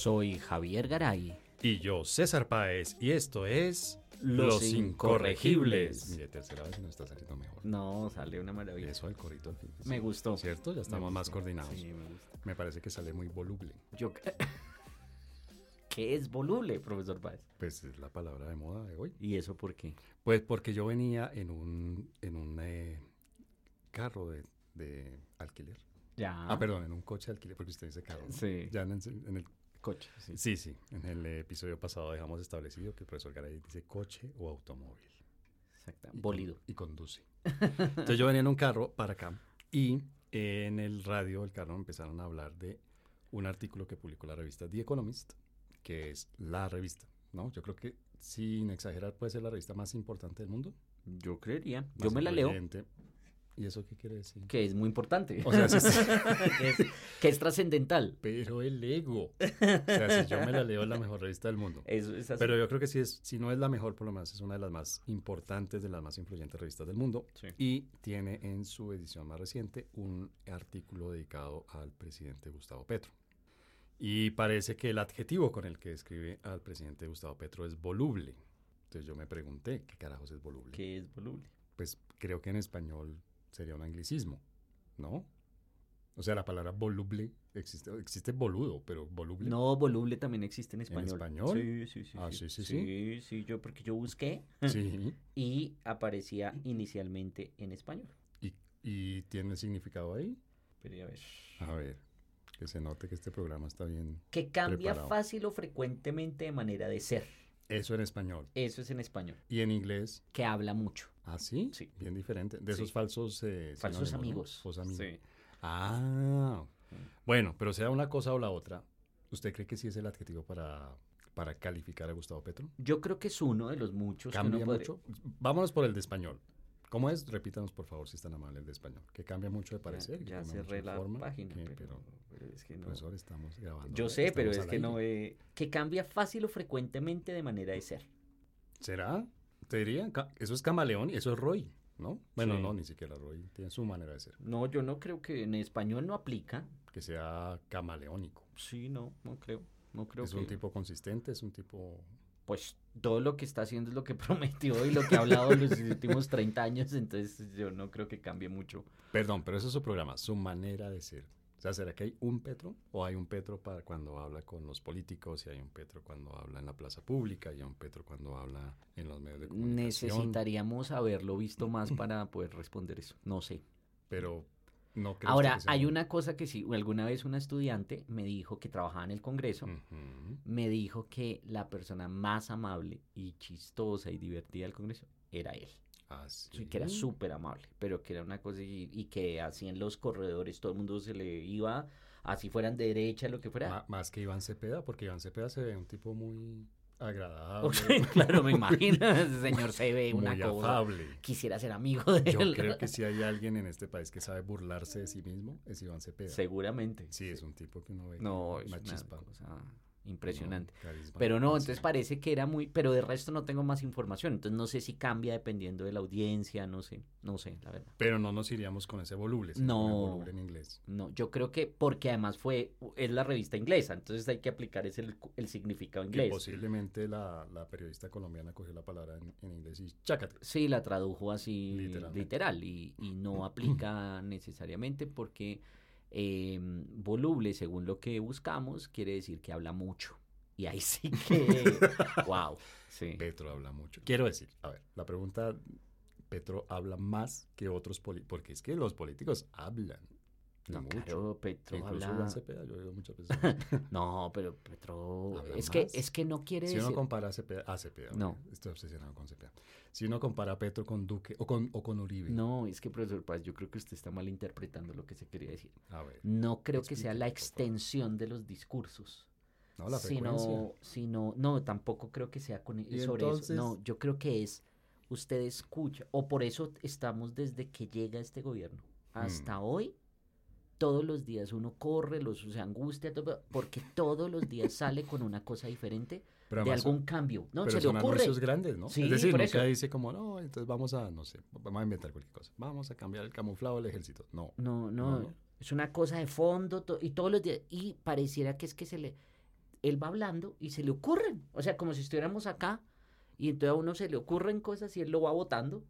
Soy Javier Garay. Y yo, César Páez, y esto es Los Incorregibles. Mire, tercera vez y nos está saliendo mejor. No, sale una maravilla. Eso, el corito al fin. Me gustó. ¿Cierto? Ya estamos más coordinados. Sí, me gusta. Me parece que sale muy voluble. Yo... ¿Qué es voluble, profesor Páez? Pues es la palabra de moda de hoy. ¿Y eso por qué? Pues porque yo venía en un, en un eh, carro de, de alquiler. Ya. Ah, perdón, en un coche de alquiler, porque usted dice carro. ¿no? Sí. Ya en el- Coche, sí. sí, sí. En el episodio pasado dejamos establecido que el profesor Garay dice coche o automóvil. Con- Bolido. Y conduce. Entonces yo venía en un carro para acá y eh, en el radio del carro empezaron a hablar de un artículo que publicó la revista The Economist, que es la revista, ¿no? Yo creo que sin exagerar puede ser la revista más importante del mundo. Yo creería. más Yo me la leo. ¿Y eso qué quiere decir? Que es muy importante. O sea, sí. que es, que es trascendental. Pero el ego. O sea, si yo me la leo es la mejor revista del mundo. Eso es así. Pero yo creo que si, es, si no es la mejor, por lo menos es una de las más importantes, de las más influyentes revistas del mundo. Sí. Y tiene en su edición más reciente un artículo dedicado al presidente Gustavo Petro. Y parece que el adjetivo con el que describe al presidente Gustavo Petro es voluble. Entonces yo me pregunté, ¿qué carajos es voluble? ¿Qué es voluble? Pues creo que en español sería un anglicismo, ¿no? O sea, la palabra voluble existe, existe boludo, pero voluble. No, voluble también existe en español. español? Sí, sí, sí. Ah, sí, sí, sí. Sí, sí, yo porque yo busqué Sí. y aparecía inicialmente en español. ¿Y, y tiene significado ahí? Pero a ver. A ver, que se note que este programa está bien. Que cambia Preparado. fácil o frecuentemente de manera de ser. Eso en español. Eso es en español. Y en inglés, Que habla mucho. ¿ah, sí? Sí. Bien diferente. De Sí. esos falsos... eh, Falsos amigos. Falsos amigos. Sí. Ah. Bueno, pero sea una cosa o la otra, ¿usted cree que sí es el adjetivo para, para calificar a Gustavo Petro? Yo creo que es uno de los muchos que ¿Cambia uno mucho? Vámonos por el de español. ¿Cómo es? Repítanos, por favor, si es tan amable el de español. Que cambia mucho de Ya- parecer. Ya, mucho cerré la forma, página, que- pero, pero, es que no. profesor, estamos grabando. Yo sé, pero es que no eh, que cambia fácil o frecuentemente de manera de ser. ¿Será? Te diría, eso es camaleón y eso es Roy, ¿no? Bueno, Sí. no, ni siquiera Roy. Tiene su manera de ser. No, yo no creo que en español no aplica. Que sea camaleónico. Sí, no, no creo. No creo es que un tipo consistente, es un tipo... pues todo lo que está haciendo es lo que prometió y lo que ha hablado los últimos 30 años, entonces yo no creo que cambie mucho. Perdón, pero eso es su programa, su manera de ser. O sea, ¿será que hay un Petro? ¿O hay un Petro para cuando habla con los políticos? ¿Y hay un Petro cuando habla en la plaza pública? ¿Y hay un Petro cuando habla en los medios de comunicación? Necesitaríamos haberlo visto más para poder responder eso. No sé. Pero no creo Ahora, hay una cosa que sí, alguna vez una estudiante me dijo que trabajaba en el Congreso, me dijo que la persona más amable y chistosa y divertida del Congreso era él. Ah, Sí, que era súper amable, pero que era una cosa y, y que así en los corredores todo el mundo se le iba, así fueran de derecha, lo que fuera. Más que Iván Cepeda, porque Iván Cepeda se ve un tipo muy agradable, claro, me imagino, ese señor se ve una muy cosa. afable. Quisiera ser amigo de Yo él. creo que si hay alguien en este país que sabe burlarse de sí mismo, es Iván Cepeda. Seguramente. Sí, es un tipo que uno ve. No, es una chispa. cosa impresionante. No, Pero no, entonces parece que era muy, pero de resto no tengo más información, entonces no sé si cambia dependiendo de la audiencia, no sé, no sé, la verdad. Pero no nos iríamos con ese voluble, No. con el voluble en inglés. No, yo creo que porque además fue, es la revista inglesa, entonces hay que aplicar ese, el, el significado Que inglés. posiblemente la, la periodista colombiana cogió la palabra en, en inglés y chácate. Sí, la tradujo así literal y, y no aplica necesariamente porque eh, voluble, según lo que buscamos, quiere decir que habla mucho. Y ahí sí que, wow, sí. Petro habla mucho. Quiero decir, a ver, la pregunta, Petro habla más que otros políticos, porque es que los políticos hablan. No, mucho. claro, Petro Incluso habla... Iván Cepeda, yo he oído muchas veces. No, pero Petro... Habla Es que, es que no quiere si decir... uno compara a Cepeda, a Cepeda, No. estoy obsesionado con Cepeda. Si uno compara a Petro con Duque o con, o con Uribe, No, es que, profesor Paz, yo creo que usted está malinterpretando lo que se quería decir. a ver, No creo que sea la extensión de los discursos. no, la sino, sino, no, tampoco creo que sea con sobre entonces- eso. No, yo creo que es, usted escucha, o por eso estamos desde que llega este gobierno hasta Mm. hoy, todos los días uno corre, los, se angustia, todo, porque todos los días sale con una cosa diferente Pero de algún cambio. No, pero se le son ocurre. anuncios grandes, ¿no? Sí, es decir, por nunca eso. dice como, no, entonces vamos a, no sé, vamos a inventar cualquier cosa. Vamos a cambiar el camuflado del ejército. No. No, no, No. es una cosa de fondo to- y todos los días, y pareciera que es que se le, él va hablando y se le ocurren, o sea, como si estuviéramos acá y entonces a uno se le ocurren cosas y él lo va votando.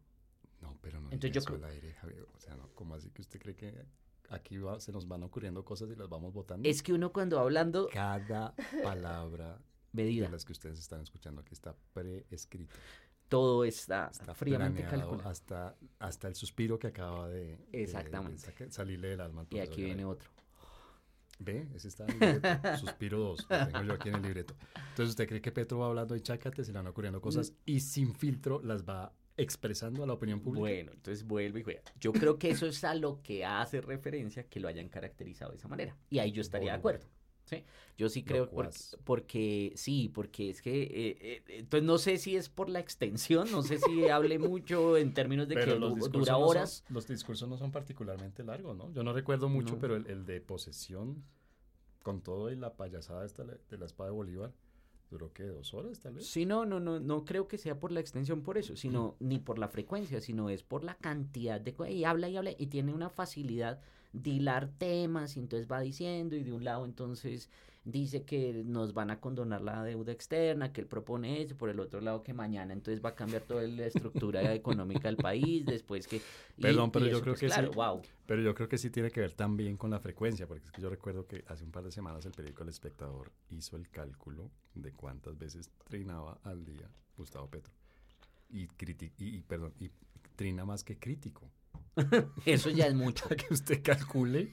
No, pero no Entonces yo creo- al aire, Javier. O sea, no, ¿cómo así que usted cree que aquí va- se nos van ocurriendo cosas y las vamos votando? Es que uno cuando va hablando, Cada palabra medida, de las que ustedes están escuchando aquí está preescrita. todo está, Está fríamente calculado. hasta, hasta el suspiro que acaba de, de- de Exactamente. saca- salirle del alma al Y aquí viene otro. Ve, ese está en el libreto. Suspiro 2, lo tengo yo aquí en el libreto. Entonces, ¿usted cree que Petro va hablando y chácate, se le van ocurriendo cosas y sin filtro las va expresando a la opinión pública? Bueno, entonces vuelve y juega. Yo creo que eso es a lo que hace referencia que lo hayan caracterizado de esa manera. Y ahí yo estaría de acuerdo. ¿sí? Yo sí creo porque, porque sí, porque es que eh, eh, entonces no sé si es por la extensión, no sé si hable mucho en términos de Pero que los dura no son- horas. los discursos no son particularmente largos, ¿no? Yo no recuerdo mucho, No. pero el, el de posesión, con todo y la payasada esta de la espada de Bolívar, duró, ¿qué? ¿Dos horas, tal vez? Sí, no, no, no, no creo que sea por la extensión por eso, sino ni por la frecuencia, sino es por la cantidad de co- y habla y habla y tiene una facilidad de hilar temas y entonces va diciendo y de un lado entonces dice que nos van a condonar la deuda externa, que él propone eso, por el otro lado que mañana entonces va a cambiar toda la estructura económica del país, después que... y- Perdón, pero y yo creo pues, que sí. wow. Pero yo creo que sí tiene que ver también con la frecuencia, porque es que yo recuerdo que hace un par de semanas el periódico El Espectador hizo el cálculo de cuántas veces trinaba al día Gustavo Petro. Y, criti- y, y, perdón, y trina más que crítico. Eso ya es mucho. Para que usted calcule,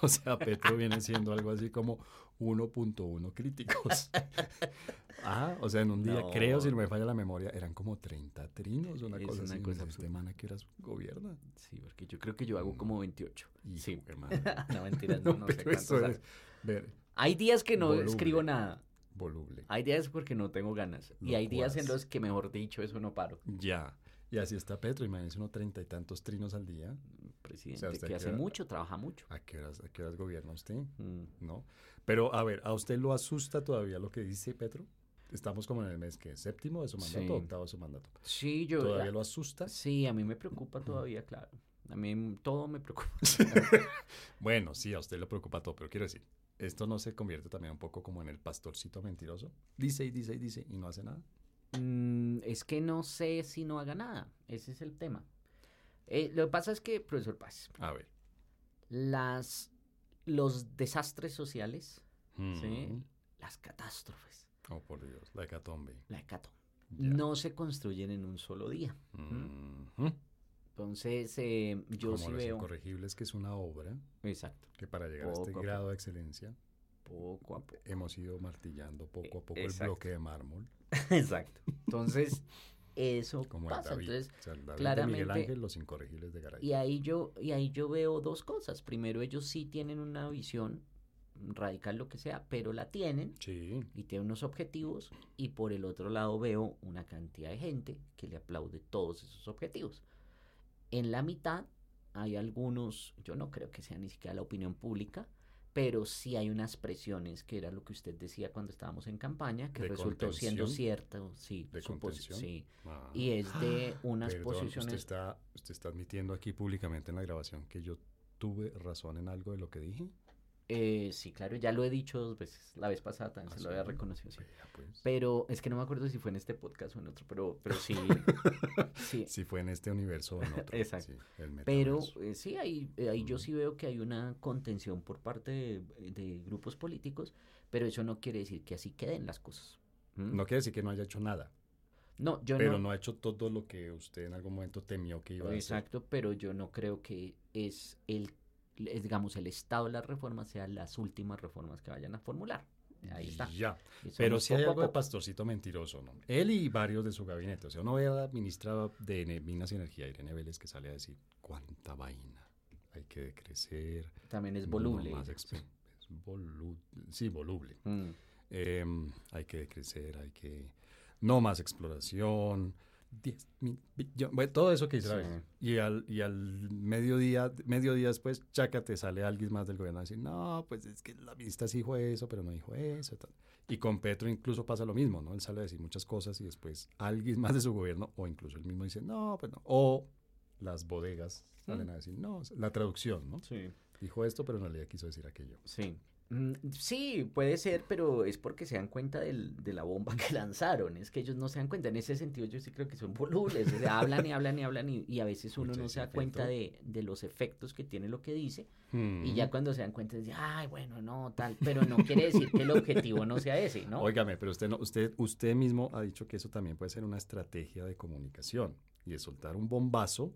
o sea, Petro viene siendo algo así como 1.1 críticos. ah, o sea, en un día, No. creo, si no me falla la memoria, eran como 30 trinos, una Es cosa una así. cosa Este man gobierna. Sí, porque yo creo que yo hago como 28. Hijo Sí. madre. no, mentiras, no, No, no sé cuántos es, ver, Hay días que no Voluble. escribo nada. voluble. Hay días porque no tengo ganas. Y hay días en los que, mejor dicho, eso no paro. Ya. Y así está Petro, imagínense unos treinta y tantos trinos al día. Presidente, ¿usted que hace hora- mucho, trabaja mucho. ¿A qué horas, a qué horas gobierna usted? Mm. ¿No? Pero, a ver, ¿a usted lo asusta todavía lo que dice Petro? Estamos como en el mes que séptimo de su mandato, Sí. octavo de su mandato. Sí, yo... ¿Todavía lo asusta? Sí, a mí me preocupa todavía, claro. A mí todo me preocupa. Bueno, sí, a usted le preocupa todo, pero quiero decir, ¿esto no se convierte también un poco como en el pastorcito mentiroso? Dice y dice y dice y no hace nada. Mm, es que no sé si no haga nada. Ese es el tema. Eh, lo que pasa es que, profesor Paz, A ver. las, los desastres sociales, ¿sí? Mm. las catástrofes, Oh, por Dios, la hecatombe. la hecatombe, no se construyen en un solo día. Mhm. Entonces, eh, yo como sí los veo... incorregibles, que es una obra Exacto, que para llegar a este a grado de excelencia poco a poco. hemos ido martillando poco a poco el Exacto. bloque de mármol, Exacto. Entonces, eso como el pasa. David. Entonces, o sea, el David de Miguel claramente- Ángel, los incorregibles de Garay. y ahí yo, y ahí yo veo dos cosas. Primero, ellos sí tienen una visión radical, lo que sea, pero la tienen Sí, y tienen unos objetivos. Y por el otro lado veo una cantidad de gente que le aplaude todos esos objetivos. En la mitad hay algunos, yo no creo que sea ni siquiera la opinión pública, pero sí hay unas presiones, que era lo que usted decía cuando estábamos en campaña, que ¿De resultó siendo cierto, sí, ¿De contención? sí. Ah. Y es de unas Perdón, Usted posiciones. está, usted está admitiendo aquí públicamente en la grabación que yo tuve razón en algo de lo que dije. Eh, sí, claro, ya lo he dicho dos veces. La vez pasada también ¿Ah, se lo había reconocido, sí. Pues. Pero es que no me acuerdo si fue en este podcast o en otro, pero, pero sí. sí. Si fue en este universo o en otro. Exacto. sí, el Pero eh, sí, ahí, eh, ahí yo sí veo que hay una contención por parte de, de grupos políticos, pero eso no quiere decir que así queden las cosas. ¿Mm? No quiere decir que no haya hecho nada, No, yo pero no. no ha hecho todo lo que usted en algún momento temió que iba a hacer. Exacto, pero yo no creo que es el, digamos, el estado de las reformas sean las últimas reformas que vayan a formular. Ahí está. Ya. Pero si hay algo de pastorcito mentiroso, ¿no? Él y varios de su gabinete. O sea, uno ve a la ministra de Minas y Energía, Irene Vélez, que sale a decir, cuánta vaina. Hay que decrecer. También es voluble. más es volu- sí, voluble. Mm. Em, hay que decrecer, hay que... No más exploración. 10 mil billones, todo eso que la Sí. Y al, y al mediodía, mediodía después, chácate, sale alguien más del gobierno a decir, no, pues es que la ministra sí dijo eso, pero no dijo eso. tal". Y con Petro incluso pasa lo mismo, ¿no? Él sale a decir muchas cosas y después alguien más de su gobierno, o incluso él mismo dice, no, pues no. O las bodegas salen Mm. a decir, no, la traducción, ¿no? Sí. Dijo esto, pero en realidad quiso decir aquello. Sí. Mm, Sí, puede ser, pero es porque se dan cuenta del- de la bomba que lanzaron. Es que ellos no se dan cuenta. En ese sentido, yo sí creo que son volubles. O sea, hablan y hablan y hablan y, y a veces uno Mucho no se da cuenta de, de los efectos que tiene lo que dice. Y Mm. ya cuando se dan cuenta, dicen, ay, bueno, no, tal. Pero no quiere decir que el objetivo no sea ese, ¿no? Óigame, pero usted, no, usted, usted mismo ha dicho que eso también puede ser una estrategia de comunicación y de soltar un bombazo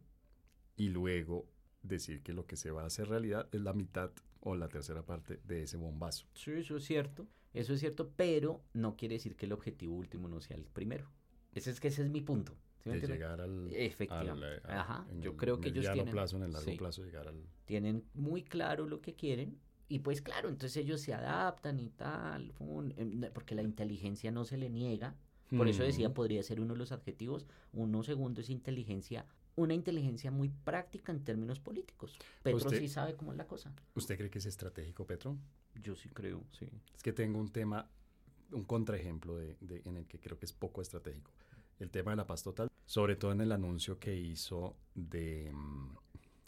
y luego decir que lo que se va a hacer realidad es la mitad o la tercera parte de ese bombazo. Sí, eso es cierto. Eso es cierto, pero no quiere decir que el objetivo último no sea el primero. Ese es que ese es mi punto. ¿sí me de llegar al, Efectivamente. al, eh, Ajá, en yo el creo que ellos tienen- plazo, en el largo sí. plazo llegar al... tienen muy claro lo que quieren y pues claro, entonces ellos se adaptan y tal, em, porque la inteligencia no se le niega. Por eso decía, Mm. podría ser uno de los adjetivos. Uno segundo es inteligencia, una inteligencia muy práctica en términos políticos. Petro Usted- sí sabe cómo es la cosa. ¿Usted cree que es estratégico, Petro? Yo sí creo, sí. Es que tengo un tema, un contraejemplo de, de- en el que creo que es poco estratégico. El tema de la paz total, sobre todo en el anuncio que hizo de, mm,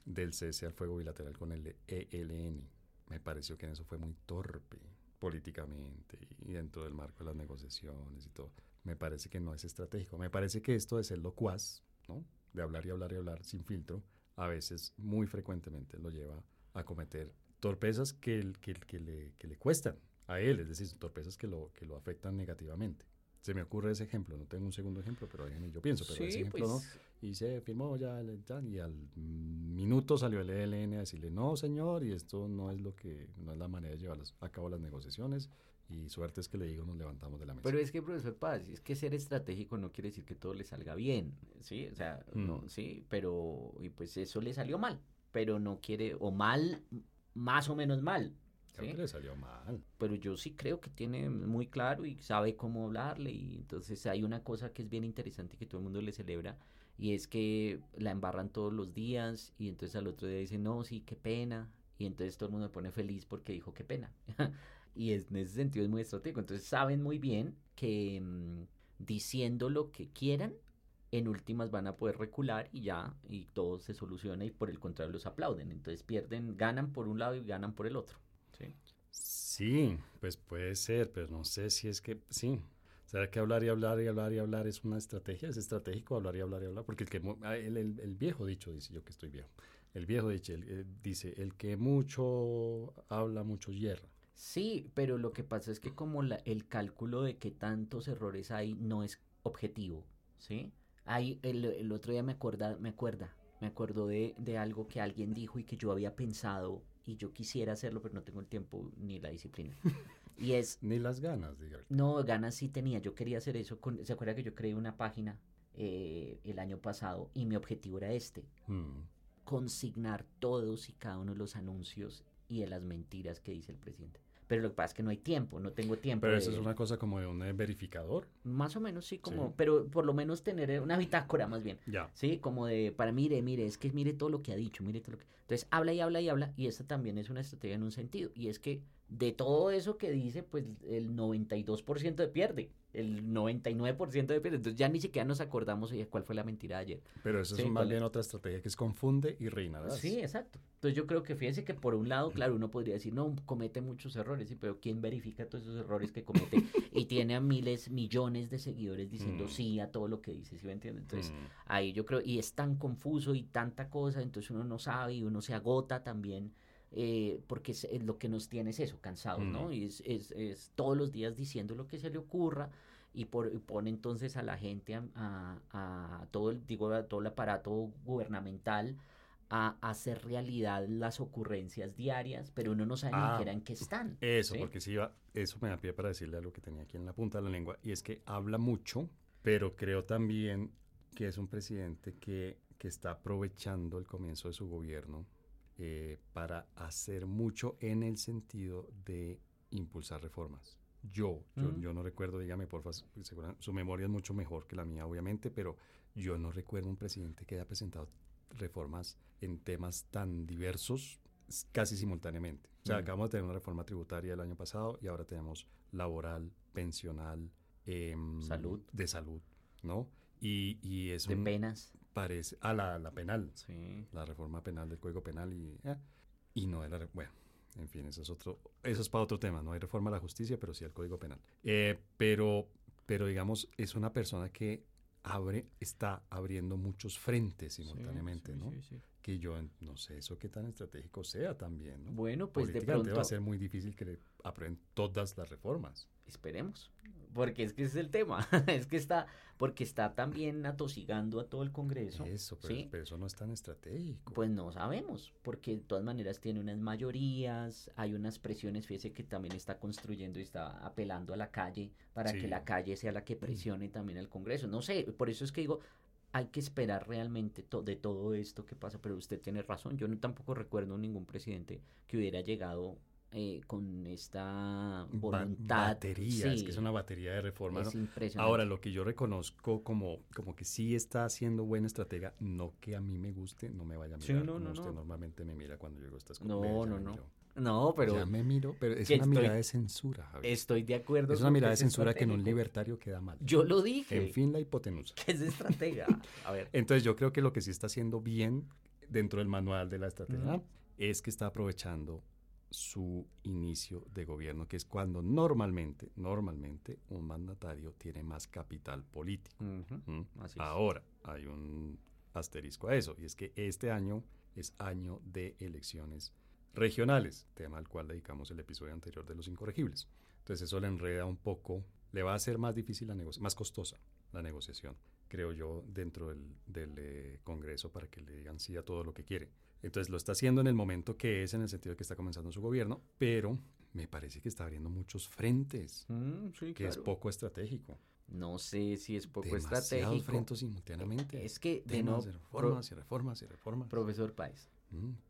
del cese al fuego bilateral con el ELN. Me pareció que en eso fue muy torpe políticamente y dentro del marco de las negociaciones y todo. Me parece que no es estratégico. Me parece que esto de ser locuaz, ¿no? De hablar y hablar y hablar sin filtro, a veces, muy frecuentemente, lo lleva a cometer torpezas que, el- que, que le, que le cuestan a él, es decir, torpezas que lo, que lo afectan negativamente. Se me ocurre ese ejemplo, no tengo un segundo ejemplo, pero déjeme, yo pienso, pero ese Sí, ejemplo no. pues, Y se firmó ya, y al minuto salió el ELN a decirle, no señor, y esto no es lo que, no es la manera de llevar a cabo las negociaciones, y suerte es que le digo, nos levantamos de la mesa. Pero es que, profesor Paz, es que ser estratégico no quiere decir que todo le salga bien, ¿sí? O sea, no, Mm. sí, pero, y pues eso le salió mal, pero no quiere, o mal, más o menos mal, Creo ¿sí? que le salió mal. Pero yo sí creo que tiene muy claro y sabe cómo hablarle, y entonces hay una cosa que es bien interesante y que todo el mundo le celebra, y es que la embarran todos los días, y entonces al otro día dicen, no, sí, qué pena, y entonces todo el mundo se pone feliz porque dijo qué pena. y es, en ese sentido es muy estratégico. Entonces saben muy bien que mm, diciendo lo que quieran, en últimas van a poder recular y ya, y todo se soluciona y por el contrario los aplauden. Entonces pierden, ganan por un lado y ganan por el otro. ¿sí? Sí, pues puede ser, pero no sé si es que sí. ¿Será que hablar y hablar y hablar y hablar es una estrategia? ¿Es estratégico hablar y hablar y hablar? Porque el, que, ah, el, el- el viejo dicho, dice yo que estoy viejo, el viejo dicho, el- eh, dice, el que mucho habla, mucho hierra. Sí, pero lo que pasa es que como la- el cálculo de qué tantos errores hay no es objetivo, ¿sí? Hay, el, el otro día me acuerda, me acuerda, me acuerdo de, de algo que alguien dijo y que yo había pensado y yo quisiera hacerlo, pero no tengo el tiempo ni la disciplina. Y es, Ni las ganas, diga. no, ganas sí tenía, yo quería hacer eso, con, ¿se acuerda que yo creé una página eh, el año pasado y mi objetivo era este? Mm, consignar todos y cada uno de los anuncios y de las mentiras que dice el presidente. Pero lo que pasa es que no hay tiempo, no tengo tiempo. Pero eso de- es una cosa como de un eh, verificador. Más o menos, sí, como, Sí. pero por lo menos tener una bitácora más bien. Ya. Sí, como de, para mire, mire, es que mire todo lo que ha dicho, mire todo lo que... Entonces habla y habla y habla y esta también es una estrategia en un sentido. Y es que de todo eso que dice, pues el 92% de pierde, el 99% de pierde. Entonces ya ni siquiera nos acordamos oye, cuál fue la mentira de ayer. Pero eso Sí, es más bien otra estrategia que es confunde y reinarás. Sí, exacto. Entonces yo creo que fíjense que por un lado, claro, uno podría decir, no, comete muchos errores, sí, pero ¿quién verifica todos esos errores que comete? y tiene a miles, millones de seguidores diciendo Mm. sí a todo lo que dice, ¿sí me entiende? Entonces Mm. ahí yo creo, y es tan confuso y tanta cosa, entonces uno no sabe y uno se agota también, eh, porque es, es lo que nos tiene es eso, cansados, ¿no? Y es, es, es todos los días diciendo lo que se le ocurra y, por, y pone entonces a la gente, a, a- a todo, el, digo, a todo el aparato gubernamental a hacer realidad las ocurrencias diarias, pero uno no sabe ni Ah, siquiera en qué están. Eso, ¿sí? porque si iba, eso me da pie para decirle algo que tenía aquí en la punta de la lengua, y es que habla mucho, pero creo también que es un presidente que, que está aprovechando el comienzo de su gobierno eh, para hacer mucho en el sentido de impulsar reformas. Yo, yo, yo no recuerdo, dígame porfa, su, segura- su memoria es mucho mejor que la mía, obviamente, pero yo no recuerdo un presidente que haya presentado reformas en temas tan diversos casi simultáneamente. O sea, acabamos de tener una reforma tributaria el año pasado y ahora tenemos laboral, pensional, em, Salud. de salud, ¿no? Y, y es de un, penas. Parece, a la, la penal, Sí. la reforma penal del Código Penal y, eh, y no de la, re- bueno, en fin, eso es otro, eso es para otro tema. No hay reforma a la justicia, pero sí al Código Penal. Eh, pero, pero digamos, es una persona que abre, está abriendo muchos frentes simultáneamente, Sí, ¿no? sí, sí. Que yo no sé eso qué tan estratégico sea también, ¿no? Bueno, pues de pronto va a ser muy difícil que le aprueben todas las reformas. esperemos, porque es que ese es el tema, es que está, porque está también atosigando a todo el Congreso. Eso, pero, ¿sí? pero eso no es tan estratégico. Pues no sabemos, porque de todas maneras tiene unas mayorías, hay unas presiones, fíjese que también está construyendo y está apelando a la calle para Sí. que la calle sea la que presione también al Congreso. No sé, por eso es que digo, hay que esperar realmente to- de todo esto que pasa, pero usted tiene razón, yo no, tampoco recuerdo ningún presidente que hubiera llegado eh, con esta Ba- voluntad. batería, es que es una batería de reformas. es ¿no? impresionante. Ahora, lo que yo reconozco como, como que sí está haciendo buena estratega, no que a mí me guste, no me vaya a Sí, mirar no, como no, usted no. normalmente me mira cuando llego a estas No, no, no. No, pero ya me miro, pero es una estoy- mirada de censura, Javier. estoy de acuerdo. Es una mirada de censura que en un libertario queda mal. Yo lo dije. En fin, la hipotenusa. que es estratega. A ver. Entonces yo creo que lo que sí está haciendo bien dentro del manual de la estrategia es que está aprovechando su inicio de gobierno, que es cuando normalmente, normalmente un mandatario tiene más capital político. Ujú, ¿m? Así es. Ahora hay un asterisco a eso, y es que este año es año de elecciones regionales, tema al cual dedicamos el episodio anterior de los incorregibles. Entonces eso le enreda un poco, le va a hacer más difícil la negociación, más costosa la negociación, creo yo, dentro del, del, eh, Congreso para que le digan sí a todo lo que quiere. Entonces lo está haciendo en el momento que es, en el sentido de que está comenzando su gobierno, pero me parece que está abriendo muchos frentes, Mm, sí, que es poco estratégico. No sé si es poco Demasiados estratégico. frentes simultáneamente. Es que de no, reformas y reformas y reformas. profesor Páez, Mm,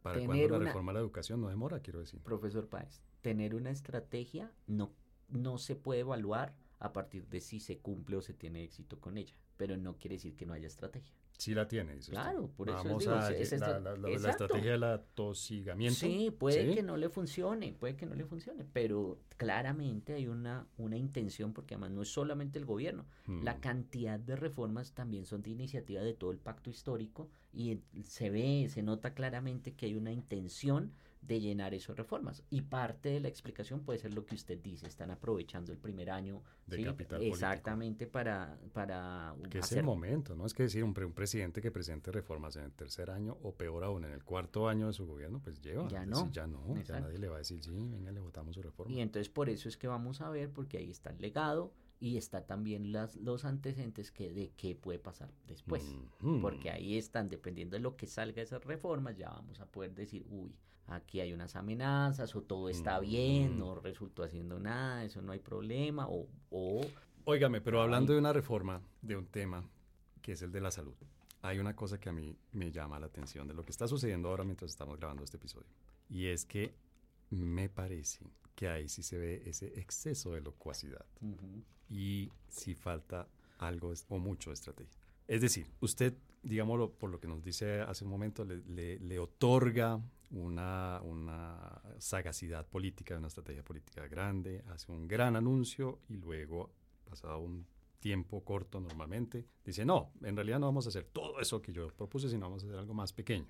¿Para tener la una- reforma a la educación no demora, quiero decir? profesor Páez, tener una estrategia no, no se puede evaluar a partir de si se cumple o se tiene éxito con ella, pero no quiere decir que no haya estrategia. Sí la tiene, dice usted. Claro, por eso Vamos digo, a es- es la, la- la- la estrategia del atosigamiento. Sí, puede ¿sí? que no le funcione, puede que no le funcione, pero claramente hay una, una intención, porque además no es solamente el gobierno, la Mm. cantidad de reformas también son de iniciativa de todo el pacto histórico y se ve, se nota claramente que hay una intención de llenar esas reformas. Y parte de la explicación puede ser lo que usted dice, están aprovechando el primer año De ¿sí? capital político. exactamente para, para Que es hacer el momento, ¿no? Es que decir, un, pre- un presidente que presente reformas en el tercer año o peor aún en el cuarto año de su gobierno, pues lleva. Ya Es no. decir, ya no, ya Exacto. nadie le va a decir, sí, venga, le votamos su reforma. Y entonces por eso es que vamos a ver, porque ahí está el legado y está también las, los antecedentes que, de qué puede pasar después. Ujú. Porque ahí están, dependiendo de lo que salga de esas reformas, ya vamos a poder decir, uy, aquí hay unas amenazas, o todo está bien, Mm. no resultó haciendo nada, eso no hay problema, o, o Óigame, pero hablando Ay. de una reforma, de un tema que es el de la salud, hay una cosa que a mí me llama la atención de lo que está sucediendo ahora mientras estamos grabando este episodio. Y es que me parece que ahí sí se ve ese exceso de locuacidad ujú, y si falta algo o mucho de estrategia. Es decir, usted, digámoslo por lo que nos dice hace un momento, le, le- le otorga una, una sagacidad política, una estrategia política grande, hace un gran anuncio y luego, pasado un tiempo corto normalmente, dice, no, en realidad no vamos a hacer todo eso que yo propuse, sino vamos a hacer algo más pequeño.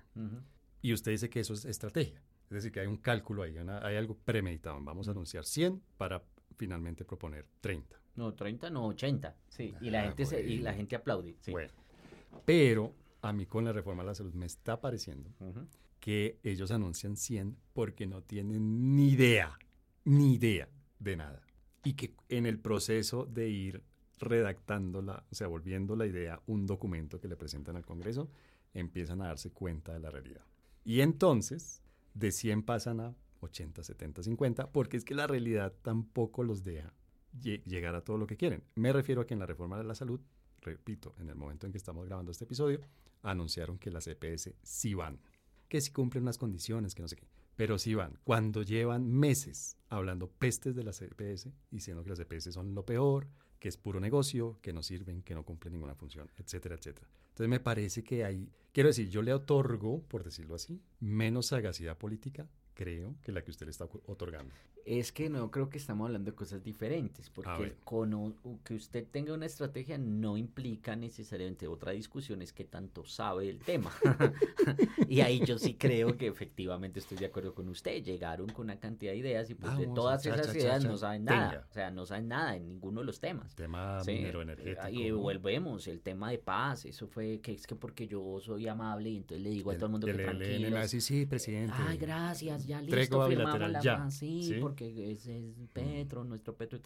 Y usted dice que eso es estrategia. Es decir, que hay un cálculo ahí, una- hay algo premeditado. Vamos a anunciar 100 para finalmente proponer 30. no, 30, no, 80, sí, y la Ah, gente se- y la gente aplaude, sí. Bueno, pero a mí con la reforma a la salud me está pareciendo. Que ellos anuncian 100 porque no tienen ni idea, ni idea de nada. Y que en el proceso de ir redactándola, o sea, volviendo la idea un documento que le presentan al Congreso, empiezan a darse cuenta de la realidad. Y entonces, de 100 pasan a 80, 70, 50, porque es que la realidad tampoco los deja lle- llegar a todo lo que quieren. Me refiero a que en la reforma de la salud, repito, en el momento en que estamos grabando este episodio, anunciaron que las EPS sí van, que sí cumplen unas condiciones, que no sé qué, pero sí van. Cuando llevan meses hablando pestes de las EPS, diciendo que las EPS son lo peor, que es puro negocio, que no sirven, que no cumplen ninguna función, etcétera, etcétera. Entonces me parece que hay, quiero decir, yo le otorgo, por decirlo así, menos sagacidad política creo, que la que usted le está otorgando. Es que no creo que estamos hablando de cosas diferentes, porque con que usted tenga una estrategia no implica necesariamente otra discusión, es que tanto sabe el tema. y ahí yo sí creo que efectivamente estoy de acuerdo con usted. Llegaron con una cantidad de ideas y pues de todas esas ideas no saben nada. O sea, no saben nada en ninguno de los temas. Tema minero energético. Y volvemos, el tema de paz, eso fue que es que porque yo soy amable y entonces le digo a todo el mundo que tranquilo. Sí, sí, presidente. Ay, gracias, ya listo, firmamos la ya. Sí, porque es, es Petro, nuestro Petro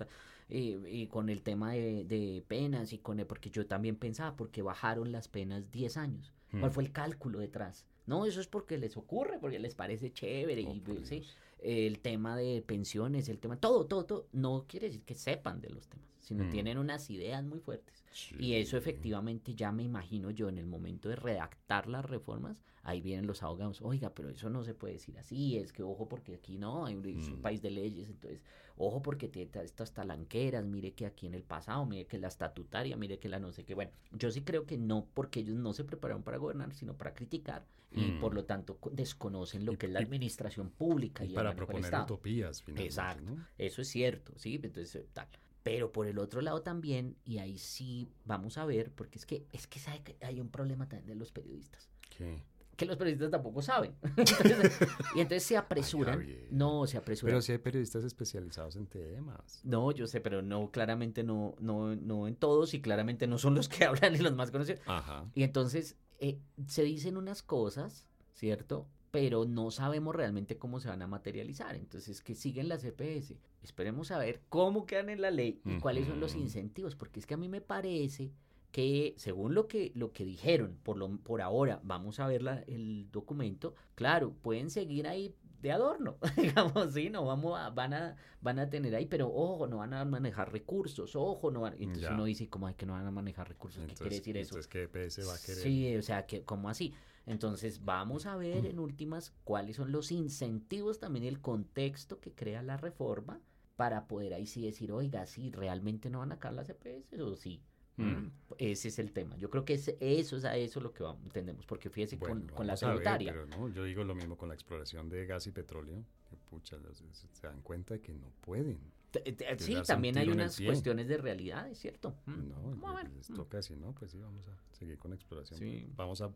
y, y, con el tema de, de, penas y con el, porque yo también pensaba, porque bajaron las penas 10 años. ¿Cuál fue el cálculo detrás? No, eso es porque les ocurre, porque les parece chévere y sí, el tema de pensiones, el tema, todo, todo, todo, no quiere decir que sepan de los temas, sino tienen unas ideas muy fuertes. Y eso efectivamente ya me imagino yo en el momento de redactar las reformas, ahí vienen los abogados, oiga, pero eso no se puede decir así, es que ojo porque aquí no, es un mm. país de leyes, entonces, ojo porque tiene estas talanqueras, mire que aquí en el pasado, mire que la estatutaria, mire que la no sé qué, bueno, yo sí creo que no porque ellos no se prepararon para gobernar, sino para criticar y mm. por lo tanto desconocen lo que es la administración pública. Y, para proponer utopías, finalmente. Exacto, eso es cierto, sí, entonces tal. Pero por el otro lado también, y ahí sí vamos a ver, porque es que, es que sabe que hay un problema también de los periodistas. ¿Qué? Que los periodistas tampoco saben. y entonces se apresuran. no, se apresuran. Pero si hay periodistas especializados en temas. No, yo sé, pero no, claramente no, no, no en todos y claramente no son los que hablan y los más conocidos. Ajá. Y entonces eh, se dicen unas cosas, ¿cierto? Pero no sabemos realmente cómo se van a materializar. Entonces, que siguen las CPS. Esperemos a ver cómo quedan en la ley y cuáles son los incentivos, porque es que a mí me parece que según lo que lo que dijeron por lo por ahora vamos a ver la, el documento claro pueden seguir ahí de adorno digamos sí no vamos a van a van a tener ahí pero ojo no van a manejar recursos ojo no van entonces uno dice cómo es que no van a manejar recursos qué quiere decir eso entonces qué PS va a querer sí o sea que cómo así entonces vamos a ver en últimas cuáles son los incentivos también el contexto que crea la reforma para poder ahí sí decir, oiga, sí, realmente no van a caer las EPS o sí. Mm. Ese es el tema. Yo creo que es, eso es a eso lo que vamos, entendemos, porque fíjese con, con, la tributaria. Pero no, yo digo lo mismo con la exploración de gas y petróleo, que pucha, se dan cuenta de que no pueden. Sí, también hay unas cuestiones de realidad, es cierto. Mm. No, les, mm. toca así, ¿no? Pues sí, vamos a seguir con exploración. Vamos a,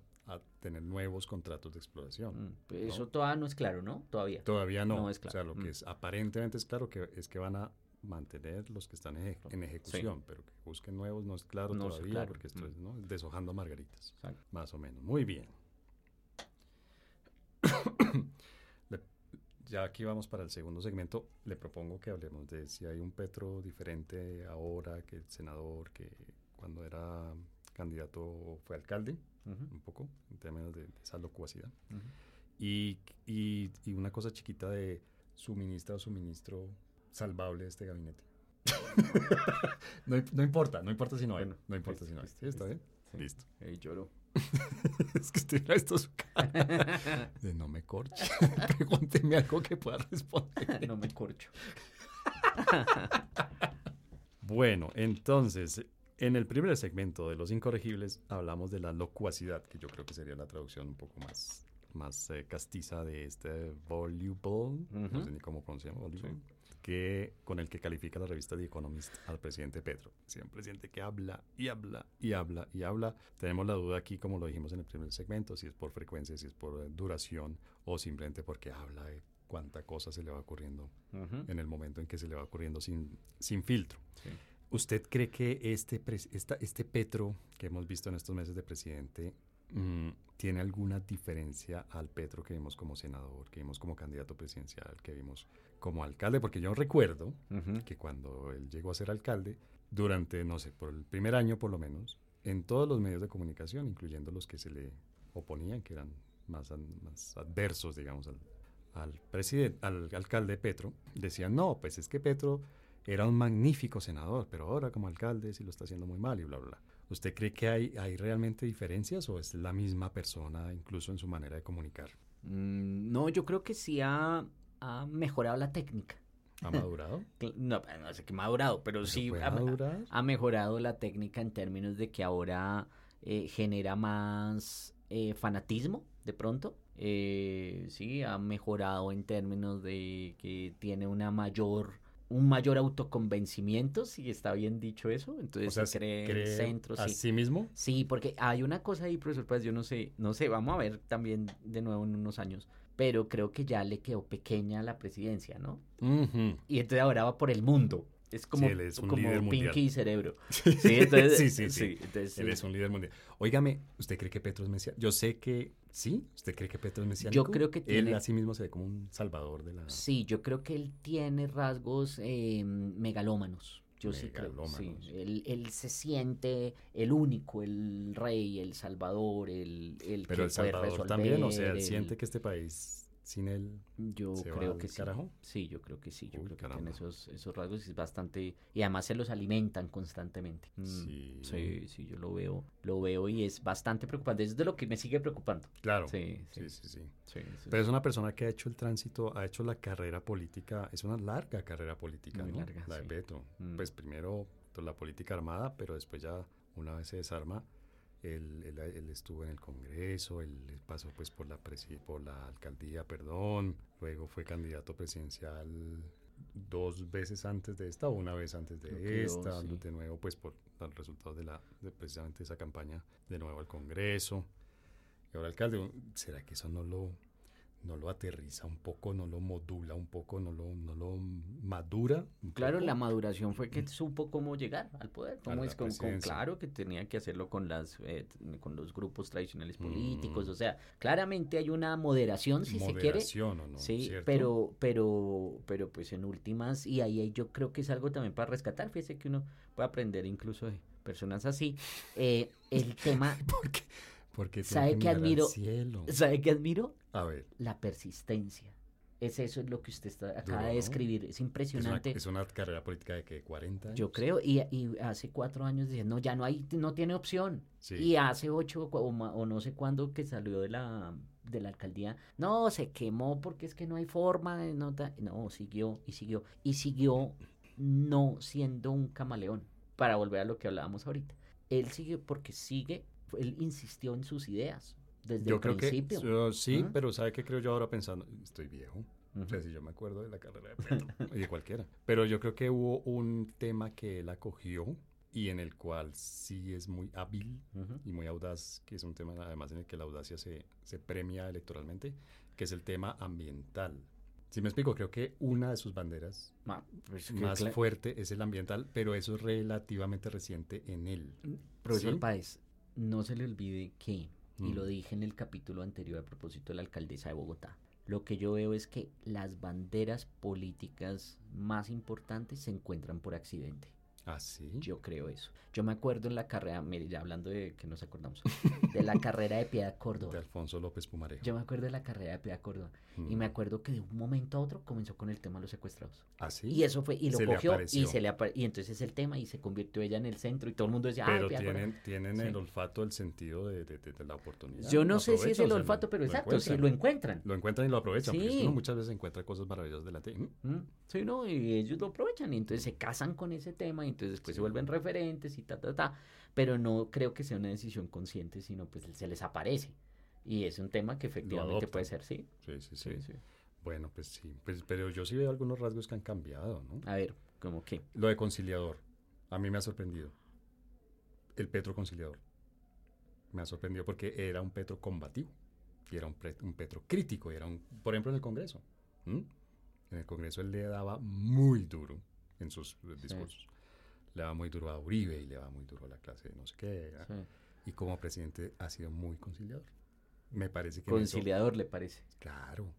tener nuevos contratos de exploración. Mm, pues eso todavía no es claro, ¿no? Todavía. Todavía no. es claro. O sea, lo que es aparentemente es claro que es que van a mantener los que están en ejecución, pero que busquen nuevos no es claro todavía, porque esto es ¿no? deshojando margaritas, más o menos. Muy bien. ya aquí vamos para el segundo segmento. Le propongo que hablemos de si hay un Petro diferente ahora que el senador que cuando era candidato fue alcalde, un poco, en términos de, esa locuacidad. y, y, y, una cosa chiquita de su ministra o su ministro salvable de este gabinete. no, no, importa, no importa si no hay. no importa si no hay. ¿Sí, está bien? Listo. Ahí lloro. es que estoy esto su cara. De no me corche. Pregúnteme algo que pueda responder. no me corcho. bueno, entonces, en el primer segmento de Los Incorregibles hablamos de la locuacidad, que yo creo que sería la traducción un poco más, más eh, castiza de este voluble, no sé ni cómo pronunciamos, voluble que, con el que califica la revista The Economist al presidente Petro. Es un presidente que habla y habla y habla y habla. Tenemos la duda aquí, como lo dijimos en el primer segmento, si es por frecuencia, si es por eh, duración o simplemente porque habla de cuánta cosa se le va ocurriendo en el momento en que se le va ocurriendo sin, sin filtro. ¿Usted cree que este, esta, este Petro que hemos visto en estos meses de presidente tiene alguna diferencia al Petro que vimos como senador, que vimos como candidato presidencial, que vimos como alcalde, porque yo recuerdo que cuando él llegó a ser alcalde, durante, no sé, por el primer año por lo menos, en todos los medios de comunicación, incluyendo los que se le oponían, que eran más, más adversos, digamos, al, al, presidente, al alcalde Petro, decían, no, pues es que Petro era un magnífico senador, pero ahora como alcalde sí lo está haciendo muy mal y bla, bla, bla. ¿Usted cree que hay, hay realmente diferencias o es la misma persona incluso en su manera de comunicar? Mm, no, yo creo que sí ha, ha mejorado la técnica. ¿Ha madurado? no, no sé qué madurado, pero sí ha, ha, mejorado la técnica en términos de que ahora eh, genera más eh, fanatismo, de pronto. Eh, sí, ha mejorado en términos de que tiene una mayor un mayor autoconvencimiento, si está bien dicho eso. Entonces o se cree, centro. ¿A sí. sí mismo? Sí, porque hay una cosa ahí, profesor Paz, yo no sé, no sé, vamos a ver también de nuevo en unos años, pero creo que ya le quedó pequeña la presidencia, ¿no? Ujú. Y entonces ahora va por el mundo. Es como, él es un como líder mundial. Pinky y Cerebro. Sí, entonces, Sí, sí, sí. entonces, Él sí. es un líder mundial. Óigame, ¿usted cree que Petro es mesiánico? Yo sé que sí. ¿Usted cree que Petro es mesiánico? creo que Él tiene- a sí mismo se ve como un salvador de la... Sí, yo creo que él tiene rasgos eh, megalómanos. Yo sí creo. Sí. Megalómanos. Él, él se siente el único, el rey, el salvador, el, el Pero que El puede Salvador también, o sea, él resolver, el- siente que este país sin él... Yo se creo que sí. carajo. Sí, yo creo que sí. Yo Uy, creo que tiene esos, esos rasgos y es bastante. Y además se los alimentan constantemente. Mm, Sí. Sí, sí, yo lo veo. Lo veo y es bastante preocupante. Es de lo que me sigue preocupando. Claro. Sí, Sí, sí. sí. Pero es una persona que ha hecho el tránsito, ha hecho la carrera política, es una larga carrera política, Muy ¿no? larga, la de. Petro. Mm. Pues primero pues, la política armada, pero después ya una vez se desarma, él, él- él estuvo en el Congreso, él pasó pues por la, por la alcaldía, perdón, luego fue candidato presidencial dos veces antes de esta o una vez antes de Creo esta, sí. de nuevo pues por los resultados de, la, de precisamente esa campaña, de nuevo al Congreso. Y ahora alcalde, ¿será que eso no lo, no lo aterriza un poco, no lo modula un poco, no lo, no lo madura? Claro, poco? la maduración fue que supo cómo llegar al poder. Cómo la es con, con- presidencia. claro que tenía que hacerlo con las eh, con los grupos tradicionales Mm. políticos. O sea, claramente hay una moderación si se quiere. Moderación, ¿o no? Sí, ¿Cierto? pero, pero, pero pues en últimas, y ahí yo creo que es algo también para rescatar, fíjese que uno puede aprender incluso de personas así. Eh, el tema, ¿Por qué? Porque ¿Sabe qué admiro? Cielo. ¿sabe qué admiro? A ver, La persistencia. Es eso es lo que usted está, acaba Duro, de escribir. Es es una, impresionante. es una carrera política de que 40 años. Yo creo, y, y hace cuatro años decían, no, ya no hay, no tiene opción. Sí. Y hace ocho o, no sé cuándo que salió de la, de la alcaldía, no, se quemó porque es que no hay forma, de no, ta-". no, siguió y siguió. Y siguió no siendo un camaleón, para volver a lo que hablábamos ahorita. Él sigue porque sigue, él insistió en sus ideas desde Yo el creo principio. que yo sí, ¿Ah? pero ¿sabe qué creo yo ahora pensando? Estoy viejo. O sea, si yo me acuerdo de la carrera de Petro y de cualquiera. Pero yo creo que hubo un tema que él acogió y en el cual sí es muy hábil Ujú. y muy audaz, que es un tema además en el que la audacia se, se premia electoralmente, que es el tema ambiental. Si me explico, creo que una de sus banderas Ma- pues más fuerte es el ambiental, pero eso es relativamente reciente en él. Profesor ¿Sí? Páez, no se le olvide que, y Mm. lo dije en el capítulo anterior a propósito de la alcaldesa de Bogotá, lo que yo veo es que las banderas políticas más importantes se encuentran por accidente. ¿Ah, sí? Yo creo eso. Yo me acuerdo en la carrera, mire, ya hablando de que nos acordamos, de la carrera de Piedad De Córdoba. Alfonso López Pumarejo. Yo me acuerdo de la carrera de Piedad Córdoba. Y Mm. me acuerdo que de un momento a otro comenzó con el tema de los secuestrados. ¿Ah, sí? Y eso fue, y lo Se cogió, y se le y entonces el tema, y se convirtió ella en el centro, y todo el mundo decía, "Ay, Pero Piedad Córdoba". tienen, tienen Sí. el olfato, el sentido de, de- de- de la oportunidad. Yo no sé si es el olfato, pero exacto, si lo encuentran. Lo encuentran y lo aprovechan, porque es Sí. uno muchas veces encuentra cosas maravillosas delante. Mm, Mm, Sí, no, y ellos lo aprovechan y entonces se casan con ese tema y entonces después Sí. se vuelven referentes y ta, ta, ta. Pero no creo que sea una decisión consciente, sino pues se les aparece. Y es un tema que efectivamente puede ser, sí. Sí, sí, sí. Bueno, pues sí. Pues, pero yo sí veo algunos rasgos que han cambiado, ¿no? A ver, como que. Lo de conciliador. A mí me ha sorprendido. El Petro conciliador. Me ha sorprendido porque era un Petro combativo. Y era un, Petro crítico. y Era un, por ejemplo, en el Congreso. En el Congreso él le daba muy duro en sus discursos. Le daba muy duro a Uribe y le daba muy duro a la clase de no sé qué. sí. Y como presidente ha sido muy conciliador. Me parece que en eso- Conciliador, ¿le parece? Claro.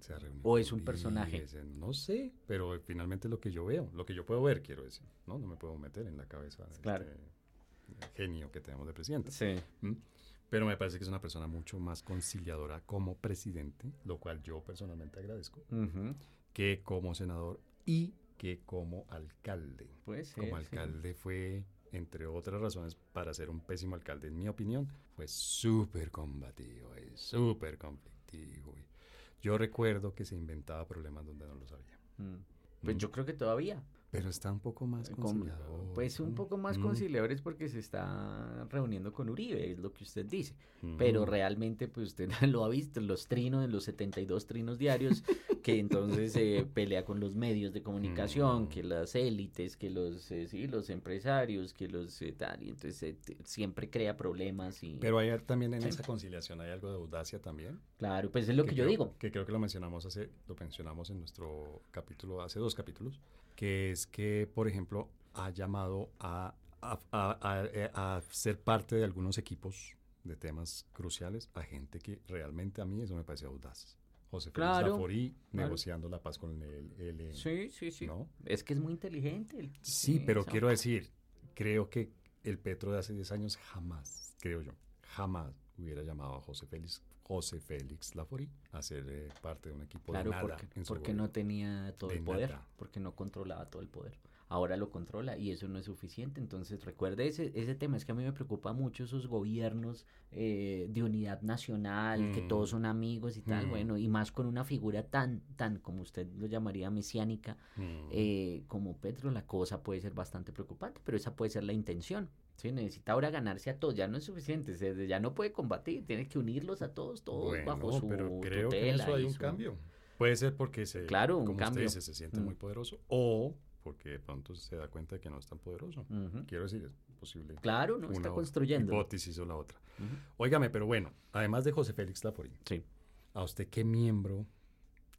Se ha reunido ¿O es un personaje? Uribe, se- No sé, pero finalmente lo que yo veo, lo que yo puedo ver, quiero decir. No, no me puedo meter en la cabeza de Claro. este genio que tenemos de presidente. Sí. ¿m? Pero me parece que es una persona mucho más conciliadora como presidente, lo cual yo personalmente agradezco, Ujú. que como senador y que como alcalde. Puede ser. Como sí. alcalde fue, entre otras razones, para ser un pésimo alcalde, en mi opinión, fue súper combativo y súper conflictivo. y Yo recuerdo que se inventaba problemas donde no los había. Mm. Pues Mm. yo creo que todavía. Pero está un poco más con- conciliador. pues un poco más Mm, conciliadores porque se está reuniendo con Uribe, es lo que usted dice. Pero realmente, pues usted lo ha visto, los trinos, en los 72 trinos diarios, que entonces se pelea con los medios de comunicación, Mm. que las élites, que los, eh, sí, los empresarios, que los eh, tal, y entonces eh, siempre crea problemas y... Pero hay también en Sí. esa conciliación hay algo de audacia también. claro, pues es lo que, yo creo- digo. Que creo que lo mencionamos hace, lo mencionamos en nuestro capítulo, hace dos capítulos, que es que, por ejemplo, ha llamado a, a, a- a- eh, a ser parte de algunos equipos de temas cruciales a gente que realmente a mí eso me parece audaz. José Félix Claro, Laforí claro. negociando la paz con el, el- Sí, sí, sí. ¿no? Es que es muy inteligente. el- Sí, pero quiero decir, creo que el Petro de hace 10 años jamás, creo yo, jamás hubiera llamado a José Félix, José Félix Laforí a ser eh, parte de un equipo Claro, de nada porque, en su porque no tenía todo De el poder, nada. porque no controlaba todo el poder. Ahora lo controla y eso no es suficiente. Entonces recuerde ese, ese tema, es que a mí me preocupa mucho esos gobiernos eh, de unidad nacional, que Mm. todos son amigos y tal, Mm. bueno, y más con una figura tan, tan, como usted lo llamaría, mesiánica, Mm. eh, como Petro, la cosa puede ser bastante preocupante, pero esa puede ser la intención. ¿sí? Necesita ahora ganarse a todos, ya no es suficiente, se- ya no puede combatir, tiene que unirlos a todos, todos Bueno, bajo su pero creo que en eso hay un su- cambio. Puede ser porque se, Claro, un como cambio. usted dice, se siente muy poderoso o porque de pronto se da cuenta de que no es tan poderoso. Quiero decir, es posible. Claro, no está construyendo. hipótesis o la otra. Óigame, pero bueno, además de José Félix Laforí, Sí. ¿a usted qué miembro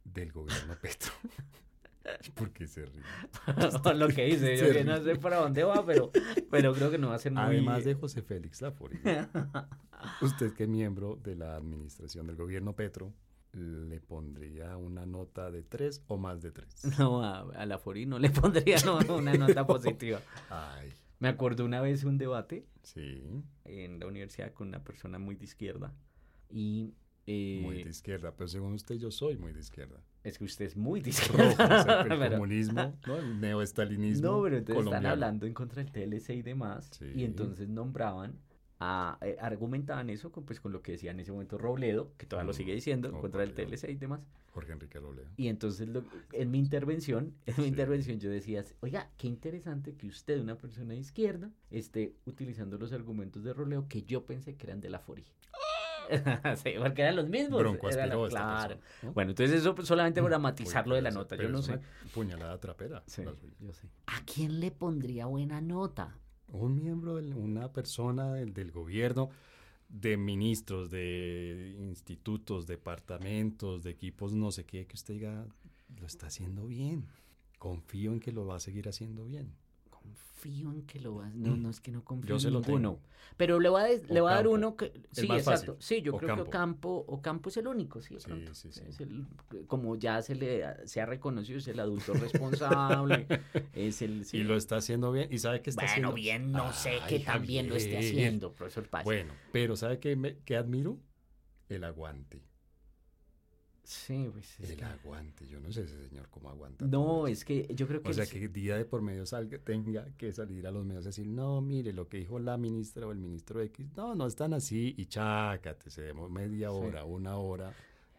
del gobierno Petro? ¿Por qué se ríe? lo que dice, yo que no sé para dónde va, pero, pero creo que no va a ser muy... Además de José Félix Laforí, ¿usted qué miembro de la administración del gobierno Petro le pondría una nota de tres o más de tres? No, a, a la Fori no le pondría no, una nota positiva. Ay, Me acuerdo una vez un debate sí, en la universidad con una persona muy de izquierda y... eh, muy de izquierda, pero según usted yo soy muy de izquierda. Es que usted es muy de Rojo, o sea, izquierda. el pero- comunismo, ¿no? el neoestalinismo No, pero entonces están colombiano. hablando en contra del TLC y demás. Sí. Y entonces nombraban, a, eh, argumentaban eso con, pues, con lo que decía en ese momento Robledo, que todavía lo Mm, sigue diciendo, en oh, contra Dios. TLC y demás. Jorge Enrique Loleo. Y entonces lo- en mi intervención, en mi Sí. intervención yo decía, oiga, qué interesante que usted, una persona de izquierda, esté utilizando los argumentos de Roleo que yo pensé que eran de la Fori. sí, porque eran los mismos. Bronco era la- claro. ¿no? Bueno, entonces eso pues, solamente para matizarlo de la nota, yo no sé. Puñalada trapera. Sí, yo sé. ¿A quién le pondría buena nota? Un miembro, de una persona del, del gobierno, de ministros, de institutos, departamentos, de equipos, no sé qué, que usted diga, lo está haciendo bien. Confío en que lo va a seguir haciendo bien. Confío en que lo va No, no es que no confío Yo en se lo ninguno. tengo. Pero le va a, le va a dar uno que... Sí, más exacto. fácil. Sí, yo creo Ocampo. que Ocampo, Ocampo es el único, sí, Sí, sí, sí. Es el- como ya se le se ha reconocido, es el adulto responsable, es el... sí. Y lo está haciendo bien. ¿Y sabe qué está bueno, haciendo? bien, no sé Ay, que también lo esté haciendo, profesor Paz. Bueno, pero ¿sabe qué, me- qué admiro? El aguante. Sí, pues es El que- aguante. Yo no sé ese señor cómo aguanta. No, es que yo creo que... O sea, el- que día de por medio salga, tenga que salir a los medios a decir, no, mire, lo que dijo la ministra o el ministro X, no, no están así, y chácate, se demora media Sí. hora, una hora,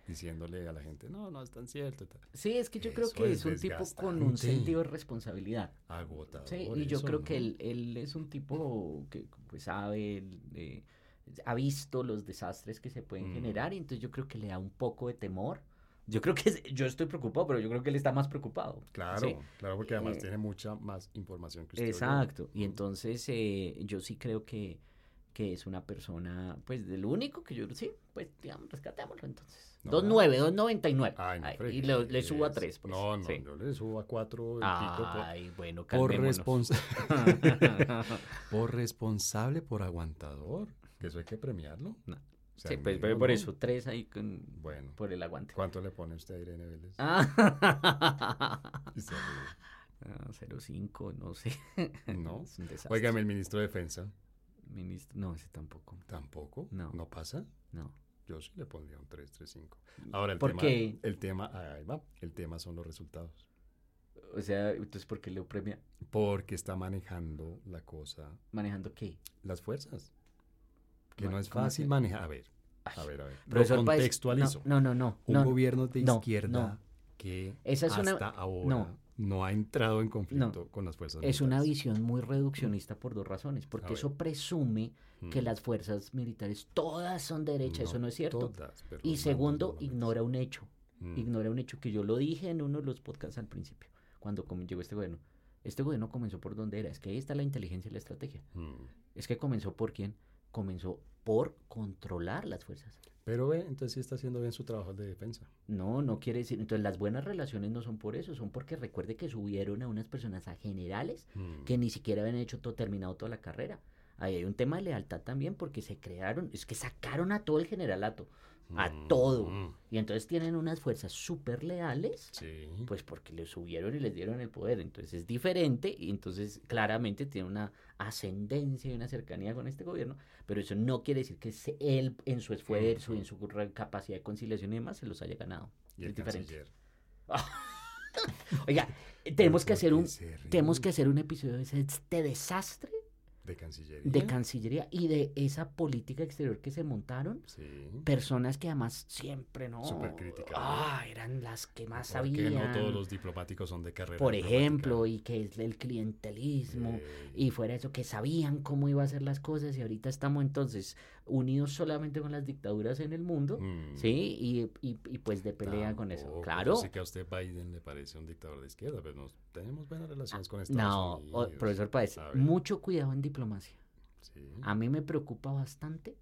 diciéndole a la gente, no, no es tan cierto. tal. Sí, es que yo creo que es un tipo con un sentido de responsabilidad. Agotador. Sí, y yo eso, creo ¿no? que él, él es un tipo que pues sabe, eh, ha visto los desastres que se pueden Mm. generar y entonces yo creo que le da un poco de temor. Yo creo que es- yo estoy preocupado, pero yo creo que él está más preocupado. Claro, ¿sí? claro, porque además Eh, tiene mucha más información que usted. Exacto. Y Mm. entonces eh, yo sí creo que, que es una persona, pues del único que yo, sí, pues digamos, rescatémoslo entonces. No. 2.9, 2.99. Ay, no, Ay, y le, subo a 3. Pues. No, no, sí. yo le subo a cuatro y pico por- Ay, bueno, por, responsa- por responsable, por aguantador, que eso hay que premiarlo. No. O sea, sí, pues por eso, 3 ahí con, Bueno, por el aguante. ¿cuánto le pone usted a Irene Vélez? Ah. Ah, 05, no sé. No. Es un desastre. Óigame, el ministro de Defensa, Ministro, no, ese tampoco. tampoco. No. ¿No pasa? No. Yo sí le pondría un 3, 3, 5. Ahora, el ¿Por tema, qué? el tema, ahí va, el tema son los resultados. O sea, entonces, ¿por qué le premia? Porque está manejando la cosa, ¿Manejando qué? las fuerzas. Que no es fácil manejar. A ver, Ay, a ver, a ver. Profesor contextualizo. No, no, no. Un no, gobierno de izquierda que Esa es una- hasta ahora no, ha entrado en conflicto con las fuerzas Es una militares. visión muy reduccionista por dos razones. Porque eso presume que Mm. las fuerzas militares todas son derechas. eso no es cierto. todas, Y segundo, ignora un hecho. Mm. Ignora un hecho que yo lo dije en uno de los podcasts al principio, cuando llegó este gobierno. Este gobierno comenzó por donde era. Es que ahí está la inteligencia y la estrategia. Mm. Es que comenzó por quién? Comenzó por controlar las fuerzas. Pero ve, entonces sí está haciendo bien su trabajo de defensa. No, no quiere decir. Entonces, las buenas relaciones no son por eso, son porque recuerde que subieron a unas personas a generales Mm. que ni siquiera habían hecho todo, terminado toda la carrera. Ahí hay un tema de lealtad también porque se crearon, es que sacaron a todo el generalato, a Mm. todo. Mm. Y entonces tienen unas fuerzas súper leales, Sí. pues porque les subieron y les dieron el poder. Entonces es diferente y entonces claramente tiene una ascendencia y una cercanía con este gobierno, pero eso no quiere decir que él en su esfuerzo y en su capacidad de conciliación y demás se los haya ganado. y es diferente. Oiga, tenemos que ¿Por hacer un tenemos que hacer un episodio de este desastre De Cancillería. de Cancillería y de esa política exterior que se montaron. Sí. Personas que además siempre, ¿no? Súper criticadas. Ah, eran las que más sabían. no todos los diplomáticos son de carrera. Por ejemplo, y que es el clientelismo. Eh, Y fuera eso, que sabían cómo iba a hacer las cosas y ahorita estamos entonces unidos solamente con las dictaduras en el mundo, mm, ¿sí? Y, y, y pues de pelea con eso. Claro. Yo sé que a usted Biden le parece un dictador de izquierda, pero nos, tenemos buenas relaciones con Estados No, Unidos. profesor Páez, mucho cuidado en diplomacia. sí. A mí me preocupa bastante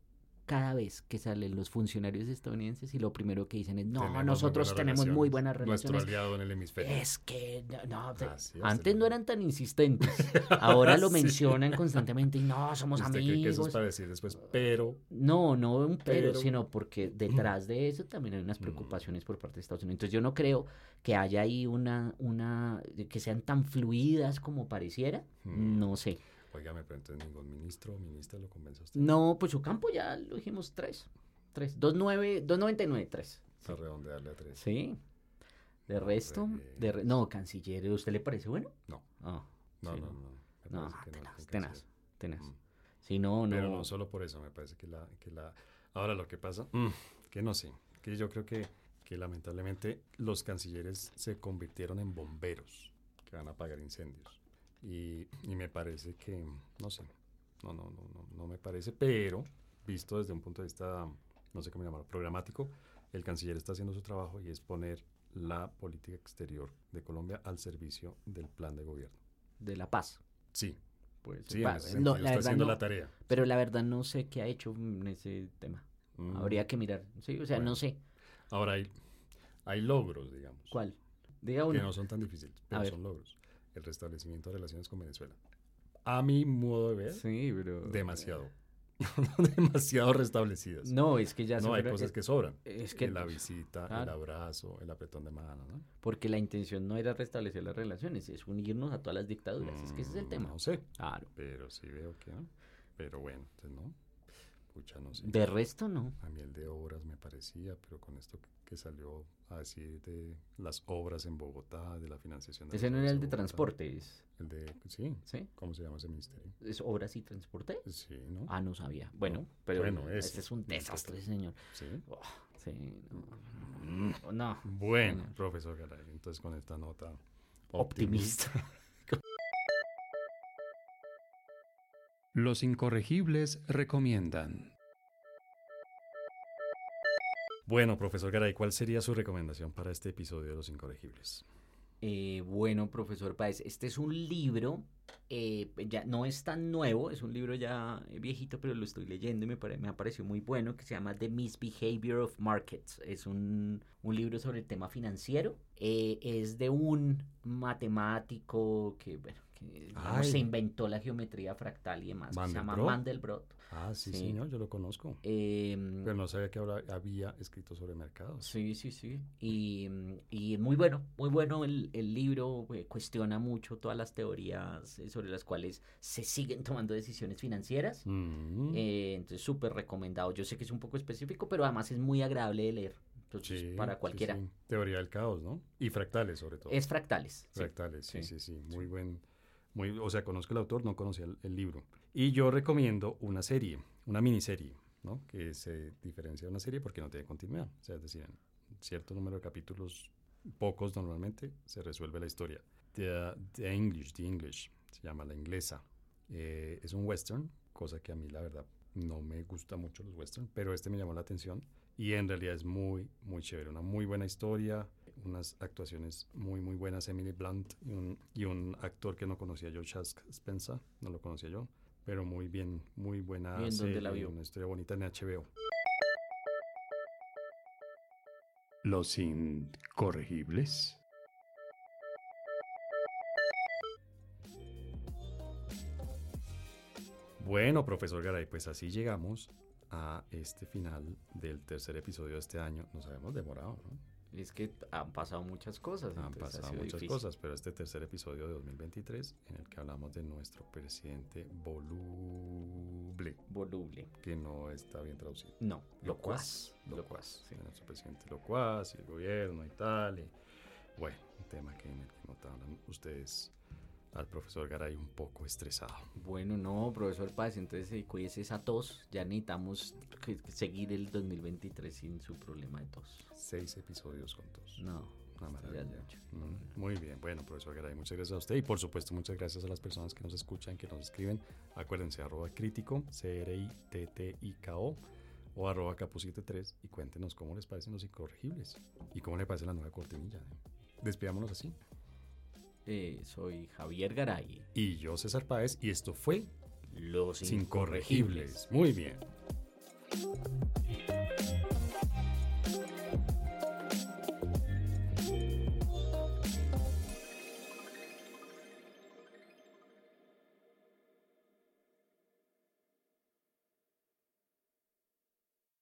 cada vez que salen los funcionarios estadounidenses y lo primero que dicen es, no, Tenemos nosotros tenemos muy relaciones. buenas Nuestro relaciones. aliado en el hemisferio. Es que, no, es, antes no eran tan insistentes, ahora lo Sí. mencionan constantemente y no, somos ¿Usted cree que eso es amigos. para decir después, pero No, no un pero, Pero- sino porque detrás de eso también hay unas preocupaciones por parte de Estados Unidos. Entonces yo no creo que haya ahí una, una, que sean tan fluidas como pareciera, no sé. Óigame, pero entonces ningún ministro o ministra lo convence a usted. No, pues su campo ya lo dijimos tres, tres, dos nueve, dos noventa y nueve, tres. Para redondearle a tres. Sí. De resto, de re- no, canciller, ¿usted le parece bueno? No. Ah, No, sí, no, no. No, no, tenaz, tenaz, tenaz. Mm. Si no, no. Pero no solo por eso, me parece que la... Que la... Ahora lo que pasa, mm, que no sé, que yo creo que, que lamentablemente los cancilleres se convirtieron en bomberos que van a apagar incendios. Y, y me parece que, no sé, no, no, no, no, no me parece, pero visto desde un punto de vista, no sé cómo llamarlo, programático, el canciller está haciendo su trabajo y es poner la política exterior de Colombia al servicio del plan de gobierno. De la paz. Sí, Pues, sí, pa- no, la está haciendo no, la tarea. pero la verdad no sé qué ha hecho en ese tema. Mm. Habría que mirar. Sí, o sea, Bueno. no sé. Ahora hay, hay logros, digamos, ¿Cuál? Diga que uno. no son tan difíciles, pero son logros. El restablecimiento de relaciones con Venezuela. A mi modo de ver, Sí, pero. demasiado. demasiado restablecidas. No, es que ya se No, hay fueron- cosas es- que sobran. Es que. la visita, el claro. abrazo, el apretón de mano, ¿no? Porque la intención no era restablecer las relaciones, es unirnos a todas las dictaduras. Es que ese es el Mm, tema. No sé, Claro. pero sí veo que no. Pero bueno, entonces no. Pucha, no sé. De resto, no. A mí el de obras me parecía, pero con esto que, salió a decir de las obras en Bogotá, de la financiación de Ese no era el de Bogotá. transporte, es. El de, sí, ¿Sí? ¿cómo se llama ese ministerio? ¿Es obras y transporte? Sí, ¿no? Ah, no sabía. Bueno, pero Bueno, ese ese. es un desastre, señor. Sí. Oh, sí, no. No. Bueno, Señor. profesor Garay, entonces con esta nota Optimista. Los incorregibles recomiendan. Bueno, profesor Garay, ¿cuál sería su recomendación para este episodio de Los Incorregibles? Eh, bueno, profesor Páez, este es un libro, eh, ya no es tan nuevo, es un libro ya eh, viejito, pero lo estoy leyendo y me, pare- me ha parecido muy bueno, que se llama The Misbehavior of Markets. Es un, un libro sobre el tema financiero. Eh, es de un matemático que, bueno, digamos, se inventó la geometría fractal y demás, que se llama ¿Mandelbrot? Ah, sí, Sí. señor, yo lo conozco. Em, Pero no sabía que habla- había escrito sobre mercados. Sí, sí, sí. Y, y muy bueno, muy bueno el, el libro, eh, cuestiona mucho todas las teorías eh, sobre las cuales se siguen tomando decisiones financieras. Mm, Eh, entonces, súper recomendado. Yo sé que es un poco específico, pero además es muy agradable de leer. Entonces, sí, para cualquiera. sí. Teoría del caos, ¿no? Y fractales, sobre todo. Es fractales. Fractales, sí, sí, sí, sí. Muy buen. Muy, o sea, conozco el autor, no conocía el, el libro. Y yo recomiendo una serie, una miniserie, ¿no? Que se diferencia de una serie porque no tiene continuidad. O sea, es decir, en cierto número de capítulos pocos normalmente, se resuelve la historia. The, The English, The English, se llama La Inglesa. Eh, es un western, cosa que a mí la verdad no me gusta mucho los western, pero este me llamó la atención y en realidad es muy, muy chévere. Una muy buena historia, unas actuaciones muy, muy buenas. Emily Blunt y un, y un actor que no conocía yo, Chask Spencer, no lo conocía yo, pero muy bien, muy buena ¿Y en dónde serie, la vio? una historia bonita en HBO. Los incorregibles. Bueno, profesor Garay, pues así llegamos a este final del tercer episodio de este año. Nos habíamos demorado, ¿no? Es que han pasado muchas cosas. Han ha pasado muchas difícil. cosas, pero este tercer episodio de 2023 en el que hablamos de nuestro presidente voluble, Voluble. que no está bien traducido. No, Locuaz, locuaz. locuaz, sí. nuestro presidente locuaz y el gobierno y tal. y, bueno, un tema que en el que notaron ustedes al profesor Garay un poco estresado. Bueno, no, profesor Paz, entonces eh, cuídese esa tos. Ya necesitamos seguir el 2023 sin su problema de tos. Seis episodios con todos. No, Una maravilla. Mm, Muy bien, bueno, profesor Garay, muchas gracias a usted y por supuesto muchas gracias a las personas que nos escuchan, que nos escriben. Acuérdense, arroba crítico, C-R-I-T-T-I-K-O o arroba capu73 y cuéntenos cómo les parecen los incorregibles y cómo le parece la nueva cortinilla. ¿eh? Despidámonos así. Eh, soy Javier Garay. Y yo, César Páez, y esto fue Los Incorregibles. Muy bien.